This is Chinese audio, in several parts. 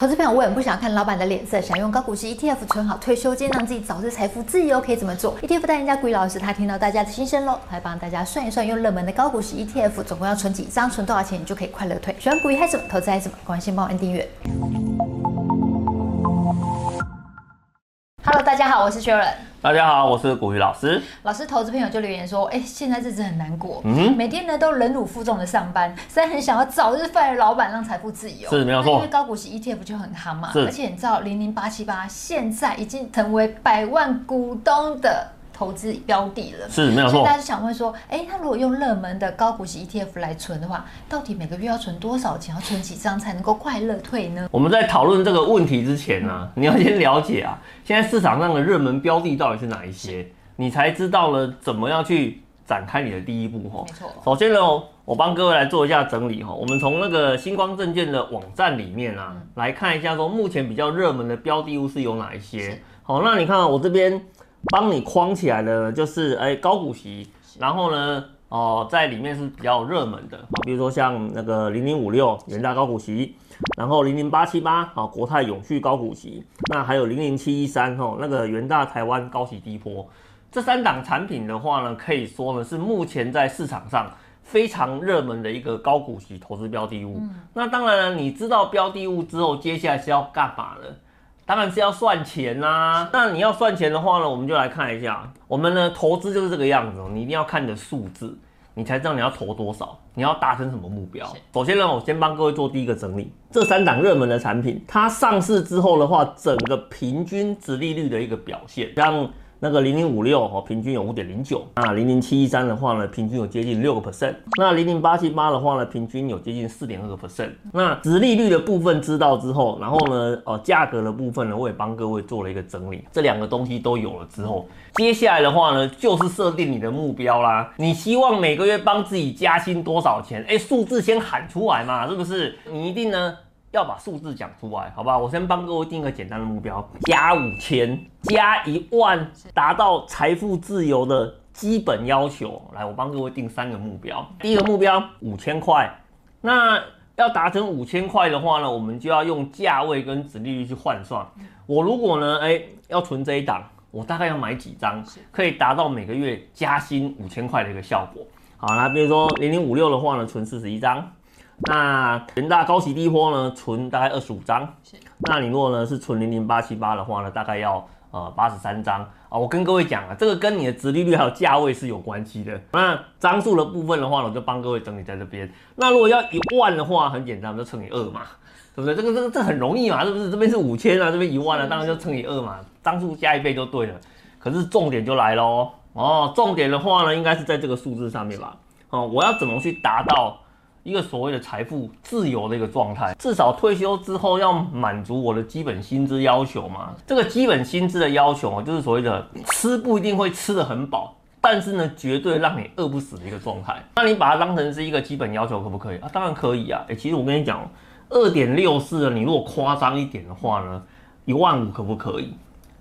投资朋友，我很不想看老板的脸色，想用高股息 ETF 存好退休金，让自己早日财富自由，可以怎么做？ETF 代言人家鬼老师，他听到大家的心声喽，来帮大家算一算，用热门的高股息 ETF 总共要存几张，存多少钱，你就可以快乐退。喜欢股鱼还是什么？投资还是什么？关心帮我按订阅。Hello，大家好，我是 Sharon。大家好，我是古雨老师。老师，投资朋友就留言说，哎、欸，现在日子很难过，嗯，每天呢都忍辱负重的上班，虽然很想要早日 fire 老板，让财富自由。是没有错，因为高股息 ETF 就很夯嘛，而且你知道零零八七八现在已经成为百万股东的。投资标的了，是没有错。所以大家就想问说，哎，他如果用热门的高股息 ETF 来存的话，到底每个月要存多少钱？要存几张才能够快乐退呢？我们在讨论这个问题之前呢、啊，你要先了解啊，现在市场上的热门标的到底是哪一些，你才知道了怎么样去展开你的第一步哈。没错。首先呢，我帮各位来做一下整理哈，我们从那个星光证券的网站里面啊，来看一下说目前比较热门的标的物是有哪一些。好，那你看我这边。帮你框起来的，就是哎高股息，然后呢，哦，在里面是比较热门的，比如说像那个零零五六元大高股息，然后零零八七八啊国泰永续高股息，那还有零零七一三哈那个元大台湾高息低波，这三档产品的话呢，可以说呢是目前在市场上非常热门的一个高股息投资标的物。嗯、那当然了，你知道标的物之后，接下来是要干嘛呢？当然是要算钱啦、啊。那你要算钱的话呢，我们就来看一下。我们呢投资就是这个样子，你一定要看你的数字，你才知道你要投多少，你要达成什么目标。首先呢，我先帮各位做第一个整理，这三档热门的产品，它上市之后的话，整个平均值利率的一个表现，像。那个零零五六哦，平均有五点零九。那零零七一三的话呢，平均有接近六个 percent。那零零八七八的话呢，平均有接近四点二个 percent。那殖利率的部分知道之后，然后呢，哦，价格的部分呢，我也帮各位做了一个整理。这两个东西都有了之后，接下来的话呢，就是设定你的目标啦。你希望每个月帮自己加薪多少钱？哎，数字先喊出来嘛，是不是？你一定呢。要把数字讲出来，好不好？我先帮各位定一个简单的目标：加五千，加一万，达到财富自由的基本要求。来，我帮各位定三个目标。第一个目标五千块，那要达成五千块的话呢，我们就要用价位跟殖利率去换算。我如果呢，哎，要存这一档，我大概要买几张，可以达到每个月加薪五千块的一个效果。好，那比如说零零五六的话呢，存四十一张。那人大高息低波呢，存大概二十五张。那你如果呢是存零零八七八的话呢，大概要呃八十三张啊。我跟各位讲啊，这个跟你的殖利率还有价位是有关系的。那张数的部分的话呢，我就帮各位整理在这边。那如果要一万的话，很简单，就乘以二嘛，对不对？这个这个这很容易嘛，是不是？这边是五千啊，这边一万啊，当然就乘以二嘛，张数加一倍就对了。可是重点就来喽哦，重点的话呢，应该是在这个数字上面吧？哦，我要怎么去达到？一个所谓的财富自由的一个状态，至少退休之后要满足我的基本薪资要求嘛。这个基本薪资的要求啊，就是所谓的吃不一定会吃得很饱，但是呢，绝对让你饿不死的一个状态。那你把它当成是一个基本要求，可不可以啊？当然可以啊。诶，其实我跟你讲，二点六四，你如果夸张一点的话呢，一万五可不可以？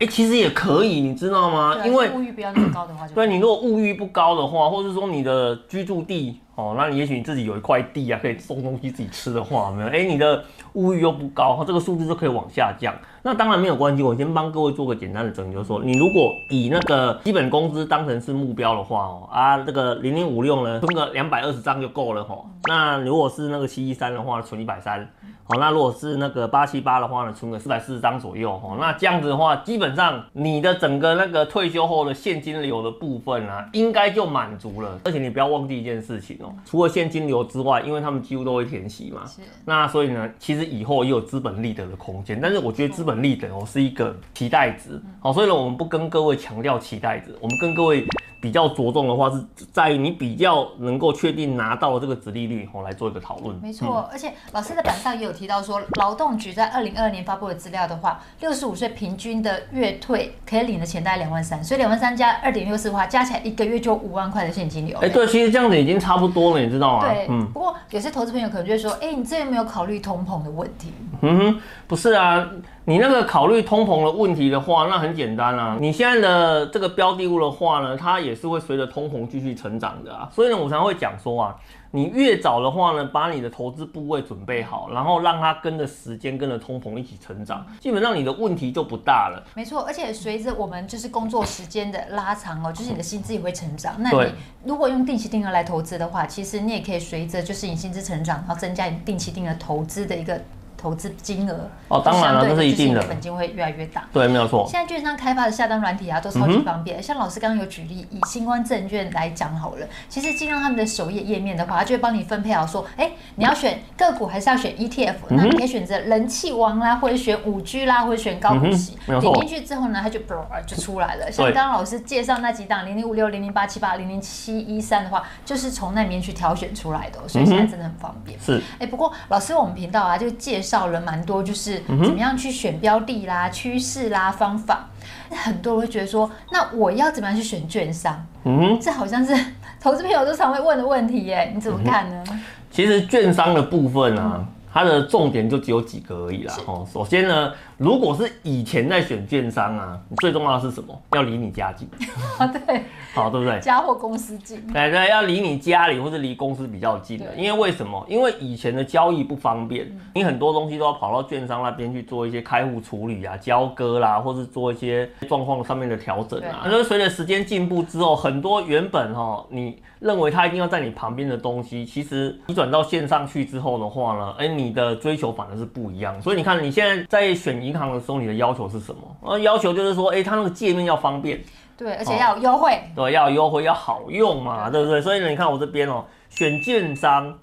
诶，其实也可以，你知道吗？因为物欲不要那么高的话就，对，你如果物欲不高的话，或者说你的居住地。哦，那你也许你自己有一块地啊，可以种东西自己吃的话，没有？哎，你的物欲又不高，这个数字就可以往下降。那当然没有关系，我先帮各位做个简单的整理，就是说，你如果以那个基本工资当成是目标的话，哦啊，这个零零五六呢，存个两百二十张就够了，吼。那如果是那个七一三的话，存一百三。好，那如果是那个八七八的话呢，存个四百四十张左右哈，那这样子的话，基本上你的整个那个退休后的现金流的部分啊，应该就满足了。而且你不要忘记一件事情哦，除了现金流之外，因为他们几乎都会填息嘛，是。那所以呢，其实以后也有资本利得的空间。但是我觉得资本利得哦是一个期待值，好，所以呢，我们不跟各位强调期待值，我们跟各位。比较着重的话是在于你比较能够确定拿到这个值利率，我来做一个讨论。没错，嗯、而且老师的板上也有提到说，劳动局在二零二二年发布的资料的话，六十五岁平均的月退可以领的钱大概两万三，所以两万三加二点六四的话，加起来一个月就五万块的现金流。哎、欸，对，其实这样子已经差不多了，你知道吗？对，嗯。不过有些投资朋友可能就会说，哎、欸，你这有没有考虑通膨的问题？嗯哼，不是啊，你那个考虑通膨的问题的话，那很简单啊。你现在的这个标的物的话呢，它也是会随着通膨继续成长的啊。所以呢，我常会讲说啊。你越早的话呢，把你的投资部位准备好，然后让它跟着时间、跟着通膨一起成长，基本上你的问题就不大了。没错，而且随着我们就是工作时间的拉长哦，就是你的薪资也会成长。那你如果用定期定额来投资的话，其实你也可以随着就是你薪资成长，然后增加你定期定额投资的一个。投资金额哦，当然了，这是一定的，本金会越来越大。对，没有错。现在券商开发的下单软体啊，都超级方便。嗯、像老师刚刚有举例，以新光证券来讲好了，其实进到他们的首页页面的话，他就会帮你分配好说，哎、欸，你要选个股还是要选 ETF？、嗯、那你可以选择人气王啦，或者选五 G 啦，或者选高股息。嗯、点进去之后呢，它就就出来了。像刚刚老师介绍那几档零零五六、零零八七八、零零七一三的话，就是从那里面去挑选出来的，所以现在真的很方便。是。哎、欸，不过老师我们频道啊，就介绍了蛮多。就是怎么样去选标的啦、趋势啦、方法，很多人会觉得说，那我要怎么样去选券商？嗯，这好像是 投资朋友都常会问的问题耶，你怎么看呢？其实券商的部分啊。嗯它的重点就只有几个而已啦。哦，首先呢，如果是以前在选券商啊，最重要的是什么？要离你家近。啊，对。好，对不对？家或公司近。对对，要离你家里或者离公司比较近的。因为为什么？因为以前的交易不方便，你很多东西都要跑到券商那边去做一些开户处理啊、交割啦，或是做一些状况上面的调整啊。那随着时间进步之后，很多原本哈你认为它一定要在你旁边的东西，其实你转到线上去之后的话呢，哎，你的追求反而是不一样。所以你看你现在在选银行的时候，你的要求是什么？呃，要求就是说，哎，它那个界面要方便。对，而且要有优惠，哦。对，要有优惠，要好用嘛，对，对不对？所以呢，你看我这边哦，选券商，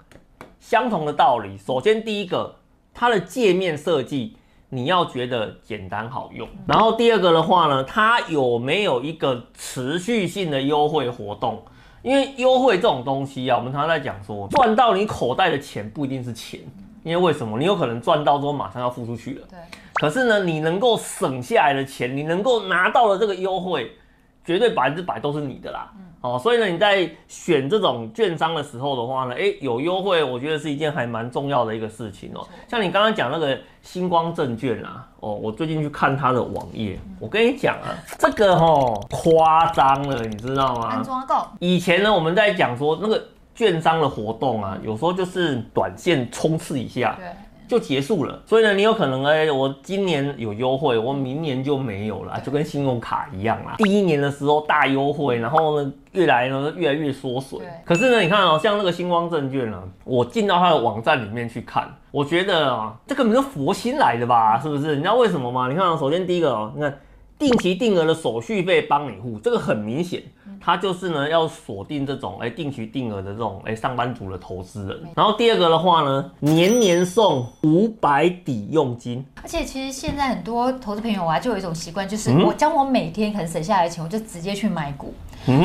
相同的道理。首先第一个，它的界面设计你要觉得简单好用。然后第二个的话呢，它有没有一个持续性的优惠活动？因为优惠这种东西啊，我们常常在讲说，赚到你口袋的钱不一定是钱，因为为什么？你有可能赚到之后马上要付出去了。对。可是呢，你能够省下来的钱，你能够拿到的这个优惠。绝对百分之百都是你的啦，哦，所以呢，你在选这种券商的时候的话呢，诶，有优惠，我觉得是一件还蛮重要的一个事情哦。像你刚刚讲那个星光证券啊，哦，我最近去看它的网页，我跟你讲啊，这个哦夸张了，你知道吗？以前呢，我们在讲说那个券商的活动啊，有时候就是短线冲刺一下。对。就结束了，所以呢，你有可能哎、欸，我今年有优惠，我明年就没有了，就跟信用卡一样啦。第一年的时候大优惠，然后呢，越来呢越来越缩水。可是呢，你看哦、喔，像那个星光证券啊，我进到它的网站里面去看，我觉得啊，这根本是佛心来的吧，是不是？你知道为什么吗？你看啊，首先第一个哦、看。定期定额的手续费帮你付，这个很明显，它就是呢要锁定这种哎定期定额的这种哎上班族的投资人。然后第二个的话呢，年年送五百抵用金。而且其实现在很多投资朋友啊，就有一种习惯，就是我将我每天可能省下来的钱，我就直接去买股。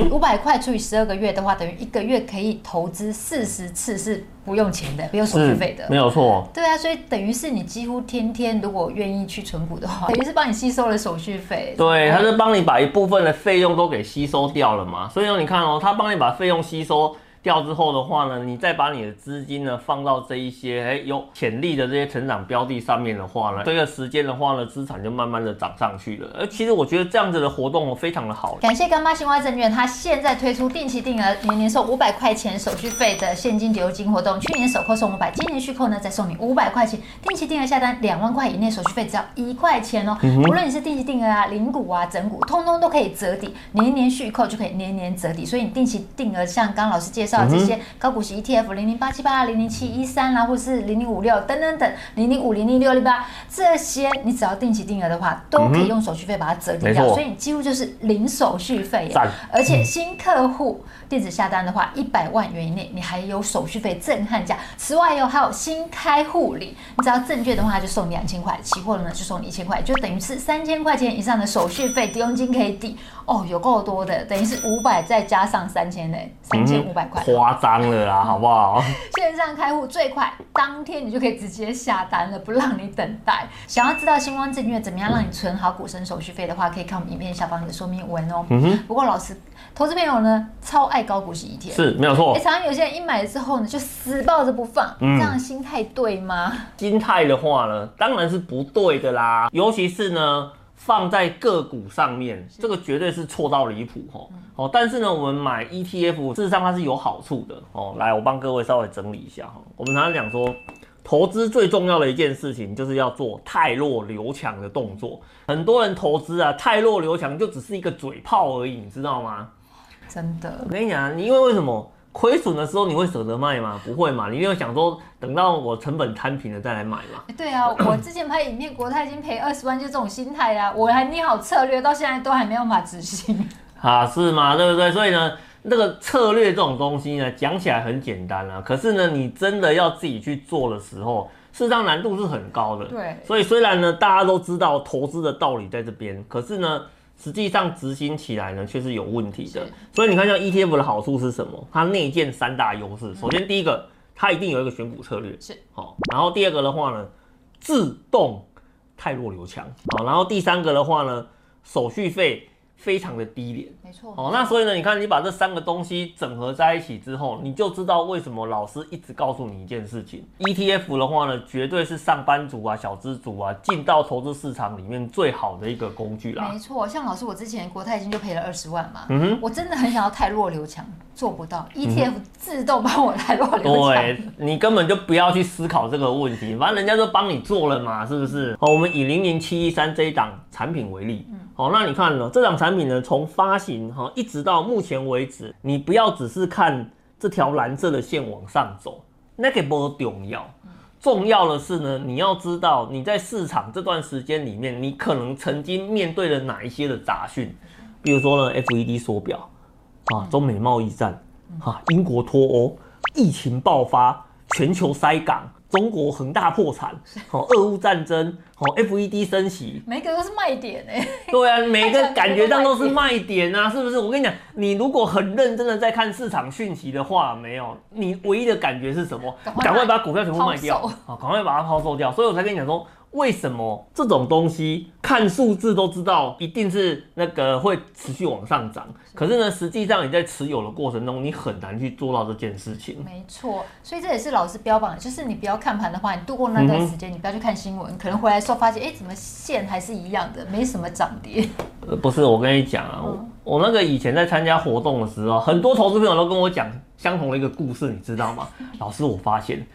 五百块除以十二个月的话，等于一个月可以投资四十次是不用钱的，不用手续费的，没有错。对啊，所以等于是你几乎天天如果愿意去存股的话，等于是帮你吸收了手续费。对，他是帮你把一部分的费用都给吸收掉了嘛。所以说你看哦，他帮你把费用吸收掉之后的话呢，你再把你的资金呢放到这一些哎有潜力的这些成长标的上面的话呢，这个时间的话呢，资产就慢慢的涨上去了。而其实我觉得这样子的活动非常的好。感谢干妈新华证券，它现在推出定期定额年年送五百块钱手续费的现金流金活动，去年首扣送五百，今年续扣呢再送你五百块钱，定期定额下单两万块以内手续费只要一块钱哦。无论你是定期定额啊、零股啊、整股，通通都可以折抵，年年续扣就可以年年折抵。所以你定期定额，像刚刚老师介绍。这些高股息 ETF 零零八七八、零零七一三啦，或是零零五六等等等，零零五零零六零八这些，你只要定期定额的话，都可以用手续费把它折抵掉，所以你几乎就是零手续费。而且新客户电子下单的话，一百万元以内，你还有手续费震撼价。此外哟，还有新开户礼，你只要证券的话就送你两千块，期货呢就送你一千块，就等于是三千块钱以上的手续费抵用金可以抵哦，有够多的，等于是五百再加上三千呢，三千五百块。夸张了啦，好不好？线上开户最快，当天你就可以直接下单了，不让你等待。想要知道星光证券怎么样让你存好股生手续费的话，可以看我们影片下方的说明文哦。嗯哼。不过老师，投资朋友呢，超爱高股息 ETF，是没有错。常常有些人一买了之后呢，就死抱着不放，嗯、这样心态对吗？心态的话呢，当然是不对的啦，尤其是呢。放在个股上面，这个绝对是错到离谱吼。哦，但是呢，我们买 ETF，事实上它是有好处的哦。来，我帮各位稍微整理一下哈。我们常常讲说，投资最重要的一件事情就是要做太弱留强的动作。很多人投资啊，太弱留强就只是一个嘴炮而已，你知道吗？真的，我跟你讲啊，你因为为什么？亏损的时候你会舍得卖吗？不会嘛，你一定会想说等到我成本摊平了再来买嘛。对啊，我之前拍影片，国泰已经赔二十万，就这种心态啊，我还拟好策略，到现在都还没有办法执行。啊，是吗？对不对？所以呢，那个策略这种东西呢，讲起来很简单啊，可是呢，你真的要自己去做的时候，事实上难度是很高的。对。所以虽然呢，大家都知道投资的道理在这边，可是呢。实际上执行起来呢，却是有问题的。所以你看，像 ETF 的好处是什么？它内建三大优势。首先，第一个，它一定有一个选股策略，是好。然后第二个的话呢，自动汰弱留强，好。然后第三个的话呢，手续费。非常的低廉，没错。哦，那所以呢，你看你把这三个东西整合在一起之后，你就知道为什么老师一直告诉你一件事情：ETF 的话呢，绝对是上班族啊、小资族啊进到投资市场里面最好的一个工具啦。没错，像老师我之前国泰金就赔了二十万嘛，嗯哼，我真的很想要泰弱留强，做不到，ETF 自动帮我泰弱留强。对，你根本就不要去思考这个问题，反正人家都帮你做了嘛，是不是？好，我们以零零七一三这一档产品为例，好，那你看了这档产品。呢，从发行哈一直到目前为止，你不要只是看这条蓝色的线往上走，那个不重要。重要的是呢，你要知道你在市场这段时间里面，你可能曾经面对了哪一些的杂讯，比如说呢，FED 缩表啊，中美贸易战啊，英国脱欧，疫情爆发，全球塞港。中国恒大破产，好，俄乌战争，好，FED 升息，每个都是卖点哎。对啊，每个 感觉上都是卖点啊，是不是？我跟你讲，你如果很认真的在看市场讯息的话，没有，你唯一的感觉是什么？赶快把股票全部卖掉，啊，赶快把它抛售掉。所以我才跟你讲说。为什么这种东西看数字都知道一定是那个会持续往上涨？可是呢，实际上你在持有的过程中，你很难去做到这件事情。没错，所以这也是老师标榜的，就是你不要看盘的话，你度过那段时间，你不要去看新闻，可能回来时候发现，哎，怎么线还是一样的，没什么涨跌。呃，不是，我跟你讲啊，我我那个以前在参加活动的时候，很多投资朋友都跟我讲相同的一个故事，你知道吗？老师，我发现。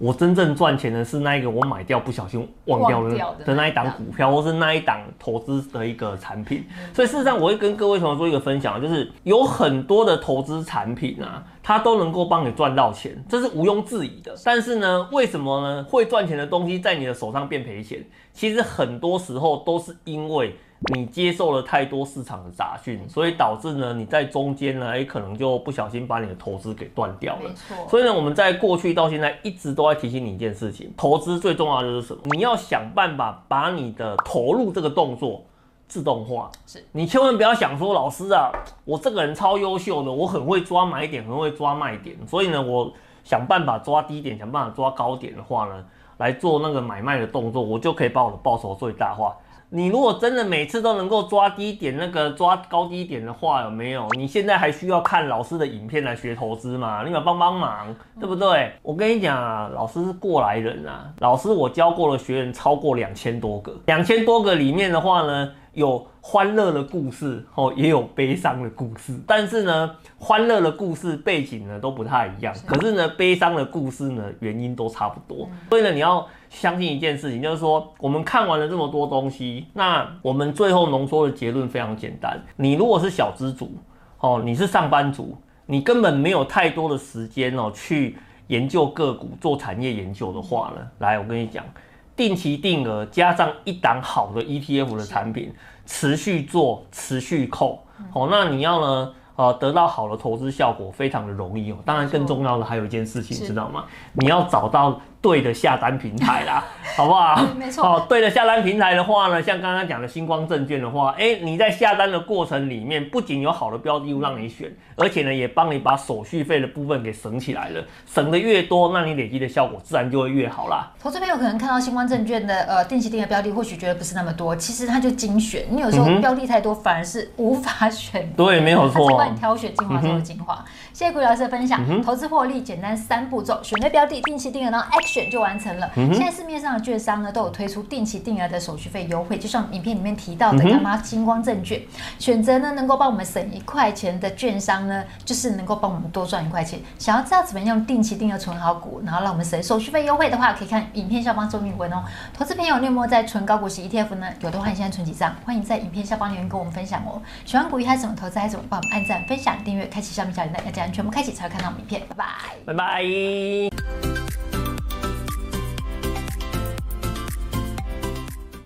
我真正赚钱的是那一个我买掉不小心忘掉了的那一档股票，或是那一档投资的一个产品。所以事实上，我会跟各位同学做一个分享，就是有很多的投资产品啊，它都能够帮你赚到钱，这是毋庸置疑的。但是呢，为什么呢？会赚钱的东西在你的手上变赔钱？其实很多时候都是因为。你接受了太多市场的杂讯，所以导致呢，你在中间呢，诶，可能就不小心把你的投资给断掉了。没错。所以呢，我们在过去到现在一直都在提醒你一件事情：投资最重要的就是什么？你要想办法把你的投入这个动作自动化。是。你千万不要想说，老师啊，我这个人超优秀的，我很会抓买点，很会抓卖点，所以呢，我想办法抓低点，想办法抓高点的话呢，来做那个买卖的动作，我就可以把我的报酬最大化。你如果真的每次都能够抓低点，那个抓高低点的话，有没有？你现在还需要看老师的影片来学投资吗？你们帮帮忙，对不对？我跟你讲啊，老师是过来人啊，老师我教过的学员超过两千多个，两千多个里面的话呢，有欢乐的故事，哦，也有悲伤的故事，但是呢，欢乐的故事背景呢都不太一样，可是呢，悲伤的故事呢原因都差不多，所以呢，你要。相信一件事情，就是说，我们看完了这么多东西，那我们最后浓缩的结论非常简单：你如果是小资族，哦，你是上班族，你根本没有太多的时间哦，去研究个股、做产业研究的话呢，来，我跟你讲，定期定额加上一档好的 ETF 的产品，持续做，持续扣，哦，那你要呢？呃，得到好的投资效果非常的容易哦。当然，更重要的还有一件事情，知道吗？你要找到对的下单平台啦，好不好？没错。哦，对的下单平台的话呢，像刚刚讲的星光证券的话，哎、欸，你在下单的过程里面，不仅有好的标的物让你选，而且呢，也帮你把手续费的部分给省起来了。省的越多，那你累积的效果自然就会越好啦。投资朋友可能看到星光证券的呃定期定额标的，或许觉得不是那么多，其实它就精选。你有时候标的太多，反而是无法选。对，没有错。它是帮你挑选精华中的精华。谢谢股鱼老师的分享，嗯、投资获利简单三步骤，选对标的，定期定额，然后 action 就完成了。嗯、现在市面上的券商呢，都有推出定期定额的手续费优惠，就像影片里面提到的，干嘛金光证券，选择呢能够帮我们省一块钱的券商呢，就是能够帮我们多赚一块钱。想要知道怎么样用定期定额存好股，然后让我们省手续费优惠的话，可以看影片下方说明文哦。投资朋友，你有没有在存高股息 ETF 呢？有的话，你现在存几张？欢迎在影片下方留言跟我们分享哦。喜欢股鱼还是怎么投资，还是怎么帮我们按赞、分享、订阅、开启下面小铃铛，要这样全部开启才会看到我们影片。拜拜，拜拜。